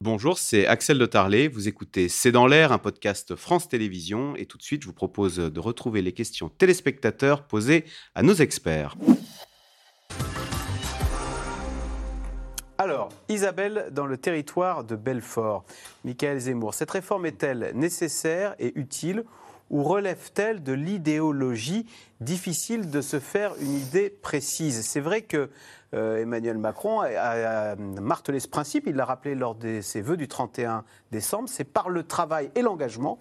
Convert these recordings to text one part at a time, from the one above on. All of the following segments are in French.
Bonjour, c'est Axel de Tarlet. Vous écoutez C'est dans l'air, un podcast France Télévisions. Et tout de suite, je vous propose de retrouver les questions téléspectateurs posées à nos experts. Alors, Isabelle, dans le territoire de Belfort, Michael Zemmour, cette réforme est-elle nécessaire et utile ou relève-t-elle de l'idéologie difficile de se faire une idée précise? C'est vrai que euh, Emmanuel Macron a, martelé ce principe, il l'a rappelé lors de ses vœux du 31 décembre, c'est par le travail et l'engagement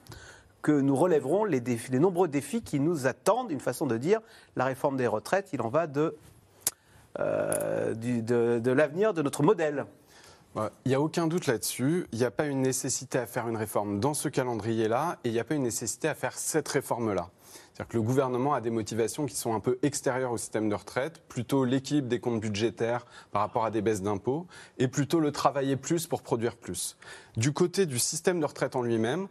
que nous relèverons les, nombreux défis qui nous attendent. Une façon de dire, la réforme des retraites, il en va de, euh, l'avenir de notre modèle. Il n'y a aucun doute là-dessus. Il n'y a pas une nécessité à faire une réforme dans ce calendrier-là et il n'y a pas une nécessité à faire cette réforme-là. C'est-à-dire que le gouvernement a des motivations qui sont un peu extérieures au système de retraite, plutôt l'équilibre des comptes budgétaires par rapport à des baisses d'impôts, et plutôt le travailler plus pour produire plus. Du côté du système de retraite en lui-même,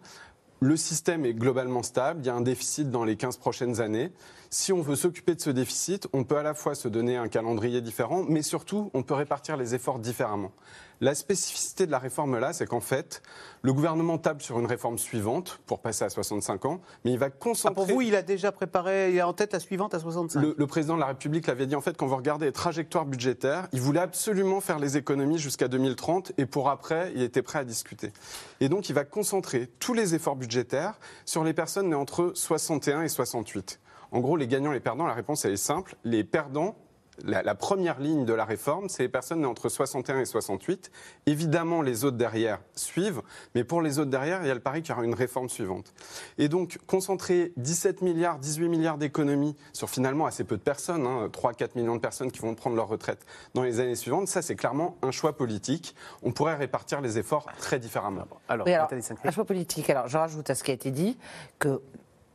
le système est globalement stable, il y a un déficit dans les 15 prochaines années. Si on veut s'occuper de ce déficit, on peut à la fois se donner un calendrier différent, mais surtout, on peut répartir les efforts différemment. La spécificité de la réforme là, c'est qu'en fait, le gouvernement table sur une réforme suivante pour passer à 65 ans, mais il va concentrer. Ah, pour vous, il a déjà préparé, il a en tête la suivante à 65 le, le président de la République l'avait dit en fait, quand vous regardez les trajectoires budgétaires, il voulait absolument faire les économies jusqu'à 2030 et pour après, il était prêt à discuter. Et donc, il va concentrer tous les efforts budgétaires sur les personnes nées entre 61 et 68. En gros, les gagnants et les perdants, la réponse elle est simple. Les perdants, la, première ligne de la réforme, c'est les personnes nées entre 61 et 68. Évidemment, les autres derrière suivent, mais pour les autres derrière, il y a le pari qu'il y aura une réforme suivante. Et donc, concentrer 17 milliards, 18 milliards d'économies sur finalement assez peu de personnes, hein, 3-4 millions de personnes qui vont prendre leur retraite dans les années suivantes, ça, c'est clairement un choix politique. On pourrait répartir les efforts très différemment. Alors, un choix politique. Alors, je rajoute à ce qui a été dit que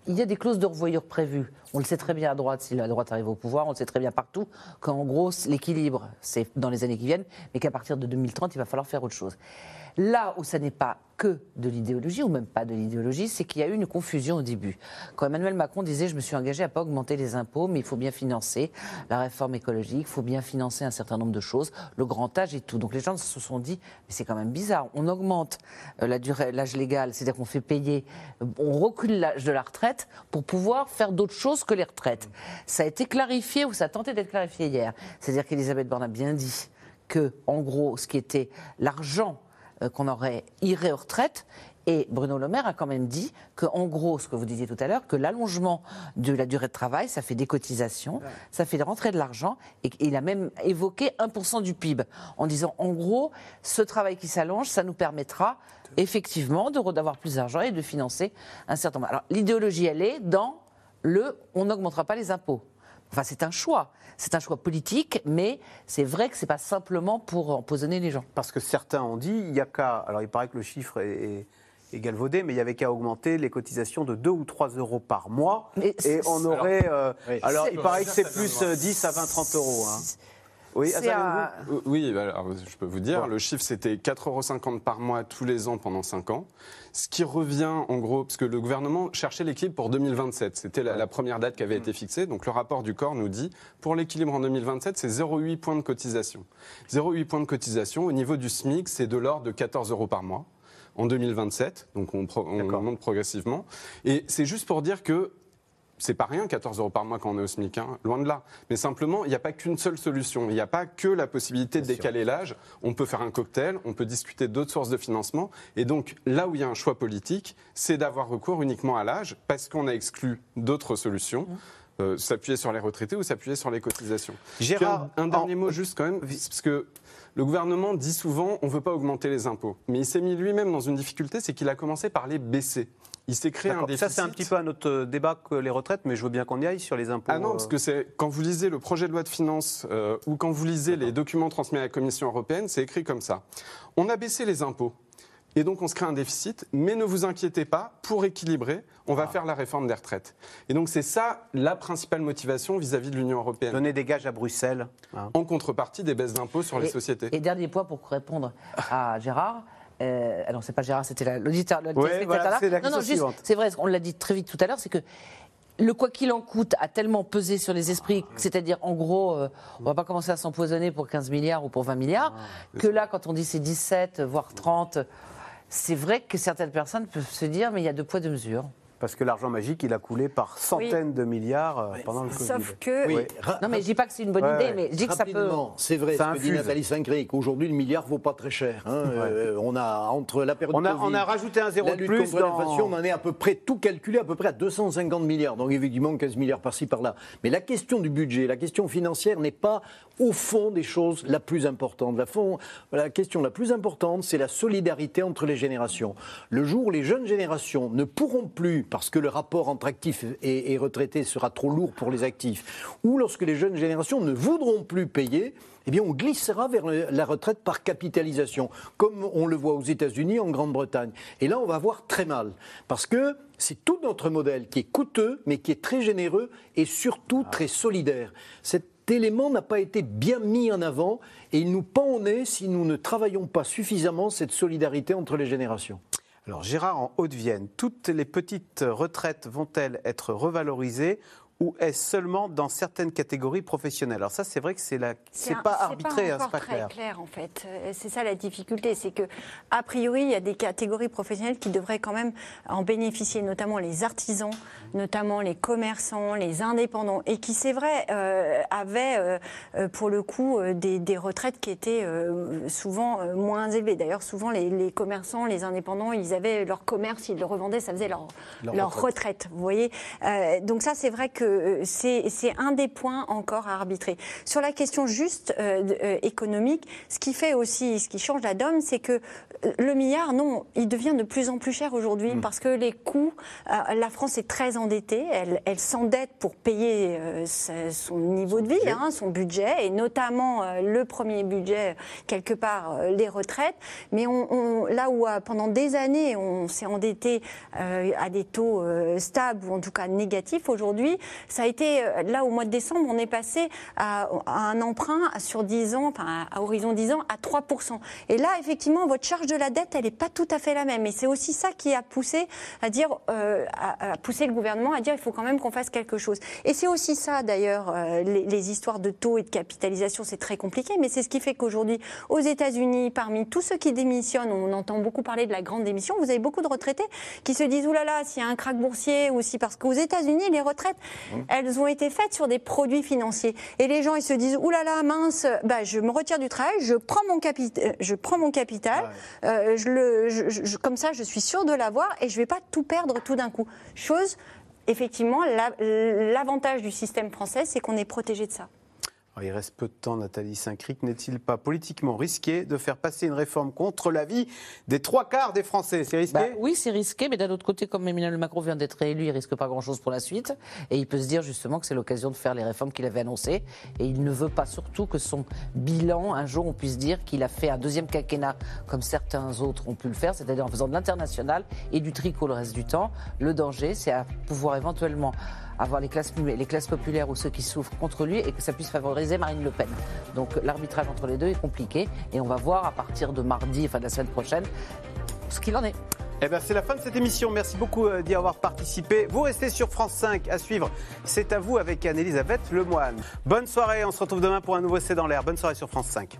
il y a des clauses de revoyure prévues. On le sait très bien à droite, si la droite arrive au pouvoir, on sait très bien partout, qu'en gros, l'équilibre, c'est dans les années qui viennent, mais qu'à partir de 2030, il va falloir faire autre chose. Là où ça n'est pas que de l'idéologie, ou même pas de l'idéologie, c'est qu'il y a eu une confusion au début. Quand Emmanuel Macron disait Je me suis engagé à pas augmenter les impôts, mais il faut bien financer la réforme écologique, il faut bien financer un certain nombre de choses, le grand âge et tout. Donc les gens se sont dit Mais c'est quand même bizarre, on augmente euh, la durée, l'âge légal, c'est-à-dire qu'on fait payer, on recule l'âge de la retraite pour pouvoir faire d'autres choses que les retraites. Ça a été clarifié, ou ça a tenté d'être clarifié hier. C'est-à-dire qu'Elisabeth Borne a bien dit que, en gros, ce qui était l'argent euh, qu'on aurait irait aux retraites. Et Bruno Le Maire a quand même dit que, en gros, ce que vous disiez tout à l'heure, que l'allongement de la durée de travail, ça fait des cotisations, ça fait rentrer de l'argent, et il a même évoqué 1% du PIB, en disant, en gros, ce travail qui s'allonge, ça nous permettra effectivement d'avoir plus d'argent et de financer un certain nombre. Alors, l'idéologie, elle est dans le on n'augmentera pas les impôts. Enfin, c'est un choix. C'est un choix politique, mais c'est vrai que ce n'est pas simplement pour empoisonner les gens. Parce que certains ont dit, il y a qu'à. Alors, il paraît que le chiffre est, galvaudé, mais il y avait qu'à augmenter les cotisations de 2 ou 3 euros par mois. et on aurait. Alors, euh, il paraît que c'est plus 10 à 20, 30 euros. Hein. Oui, oui alors, je peux vous dire, le chiffre c'était 4,50 euros par mois tous les ans pendant 5 ans. Ce qui revient en gros, parce que le gouvernement cherchait l'équilibre pour 2027. C'était la, première date qui avait été fixée. Donc le rapport du corps nous dit, pour l'équilibre en 2027, c'est 0,8 points de cotisation. 0,8 points de cotisation au niveau du SMIC, c'est de l'ordre de 14 euros par mois en 2027. Donc on, on monte progressivement. Et c'est juste pour dire que c'est pas rien, 14 euros par mois quand on est au SMIC, hein, loin de là. Mais simplement, il n'y a pas qu'une seule solution. Il n'y a pas que la possibilité de décaler l'âge. On peut faire un cocktail, on peut discuter d'autres sources de financement. Et donc, là où il y a un choix politique, c'est d'avoir recours uniquement à l'âge parce qu'on a exclu d'autres solutions. Mmh. Euh, s'appuyer sur les retraités ou s'appuyer sur les cotisations. Gérard, un, dernier mot juste quand même, parce que le gouvernement dit souvent on ne veut pas augmenter les impôts. Mais il s'est mis lui-même dans une difficulté, c'est qu'il a commencé par les baisser. Il s'est créé un déficit. Ça, c'est un petit peu un autre euh, débat que les retraites, mais je veux bien qu'on y aille sur les impôts. Ah non, parce que c'est quand vous lisez le projet de loi de finances euh, ou quand vous lisez les documents transmis à la Commission européenne, c'est écrit comme ça. On a baissé les impôts. Et donc on se crée un déficit, mais ne vous inquiétez pas, pour équilibrer, on va ah. faire la réforme des retraites. Et donc c'est ça la principale motivation vis-à-vis de l'Union européenne. Donner des gages à Bruxelles. Hein. En contrepartie des baisses d'impôts sur les sociétés. Et dernier point pour répondre à Gérard. Euh, alors, c'est pas Gérard, c'était l'auditeur. Oui, voilà, c'est la non, non, juste, c'est vrai, on l'a dit très vite tout à l'heure, c'est que le quoi qu'il en coûte a tellement pesé sur les esprits, c'est-à-dire en gros, on on va pas commencer à s'empoisonner pour 15 milliards ou pour 20 milliards, que là, quand on dit c'est 17, voire 30, c'est vrai que certaines personnes peuvent se dire, mais il y a deux poids, deux mesures parce que l'argent magique, il a coulé par centaines de milliards euh, pendant le Covid. Sauf que... Oui. Non, mais je dis pas que c'est une bonne idée, mais je dis que ça peut... C'est vrai, ce que dit Nathalie Saint-Cric. Aujourd'hui, le milliard vaut pas très cher. Hein. Euh, on a, entre la période on a, on a rajouté un zéro de plus dans... l'inflation, on en est à peu près, tout calculé, à peu près à 250 milliards. Donc évidemment, 15 milliards par-ci, par-là. Mais la question du budget, la question financière n'est pas au fond des choses la plus importante. La, fond, la question la plus importante, c'est la solidarité entre les générations. Le jour où les jeunes générations ne pourront plus, parce que le rapport entre actifs et, retraités sera trop lourd pour les actifs, ou lorsque les jeunes générations ne voudront plus payer, eh bien, on glissera vers la retraite par capitalisation, comme on le voit aux États-Unis, en Grande-Bretagne. Et là, on va voir très mal, parce que c'est tout notre modèle qui est coûteux, mais qui est très généreux et surtout très solidaire. Cet élément n'a pas été bien mis en avant et il nous pend au nez si nous ne travaillons pas suffisamment cette solidarité entre les générations. Alors Gérard, en Haute-Vienne, toutes les petites retraites vont-elles être revalorisées ou est-ce seulement dans certaines catégories professionnelles Alors ça, c'est vrai que c'est la, c'est pas arbitré, hein, c'est pas, très clair. en fait. Euh, c'est ça la difficulté, c'est que a priori, il y a des catégories professionnelles qui devraient quand même en bénéficier, notamment les artisans, notamment les commerçants, les indépendants, et qui, c'est vrai, euh, avaient euh, pour le coup des, retraites qui étaient souvent moins élevées. D'ailleurs, souvent les, commerçants, les indépendants, ils avaient leur commerce, ils le revendaient, ça faisait leur, leur, retraite. Vous voyez. donc ça, c'est vrai que euh, c'est un des points encore à arbitrer. Sur la question juste euh, euh, économique, ce qui fait aussi, ce qui change la donne, c'est que le milliard, non, il devient de plus en plus cher aujourd'hui mm. parce que les coûts, la France est très endettée, elle, s'endette pour payer son niveau de vie, hein, son budget, et notamment le premier budget, quelque part, les retraites. Mais on, là où pendant des années, on s'est endetté à des taux stables ou en tout cas négatifs, aujourd'hui, ça a été, euh, là, au mois de décembre, on est passé à, un emprunt sur 10 ans, enfin, à, horizon 10 ans, à 3%. Et là, effectivement, votre charge de la dette, elle n'est pas tout à fait la même. Et c'est aussi ça qui a poussé à dire, euh, à, pousser le gouvernement à dire, il faut quand même qu'on fasse quelque chose. Et c'est aussi ça, d'ailleurs, euh, les, histoires de taux et de capitalisation, c'est très compliqué, mais c'est ce qui fait qu'aujourd'hui, aux États-Unis, parmi tous ceux qui démissionnent, on entend beaucoup parler de la grande démission, vous avez beaucoup de retraités qui se disent, oulala, s'il y a un krach boursier, ou si parce qu'aux États-Unis, les retraites. Elles ont été faites sur des produits financiers. Et les gens, ils se disent, oulala, là là, mince, bah, je me retire du travail, je prends mon, euh, je prends mon capital, euh, je le, comme ça, je suis sûr de l'avoir et je ne vais pas tout perdre tout d'un coup. Chose, effectivement, l'avantage du système français, c'est qu'on est protégé de ça. Il reste peu de temps, Nathalie Saint-Cric. N'est-il pas politiquement risqué de faire passer une réforme contre l'avis des trois quarts des Français? C'est risqué? Bah Oui, c'est risqué, mais d'un autre côté, comme Emmanuel Macron vient d'être réélu, il risque pas grand-chose pour la suite. Et il peut se dire justement que c'est l'occasion de faire les réformes qu'il avait annoncées. Et il ne veut pas surtout que son bilan, un jour, on puisse dire qu'il a fait un deuxième quinquennat, comme certains autres ont pu le faire, c'est-à-dire en faisant de l'international et du tricot le reste du temps. Le danger, c'est à pouvoir éventuellement avoir les classes, populaires ou ceux qui souffrent contre lui et que ça puisse favoriser Marine Le Pen. Donc l'arbitrage entre les deux est compliqué et on va voir à partir de mardi, enfin de la semaine prochaine, ce qu'il en est. Eh bien, c'est la fin de cette émission. Merci beaucoup euh, d'y avoir participé. Vous restez sur France 5 à suivre. C'est à vous avec Anne-Elisabeth Lemoine. Bonne soirée. On se retrouve demain pour un nouveau C'est dans l'air. Bonne soirée sur France 5.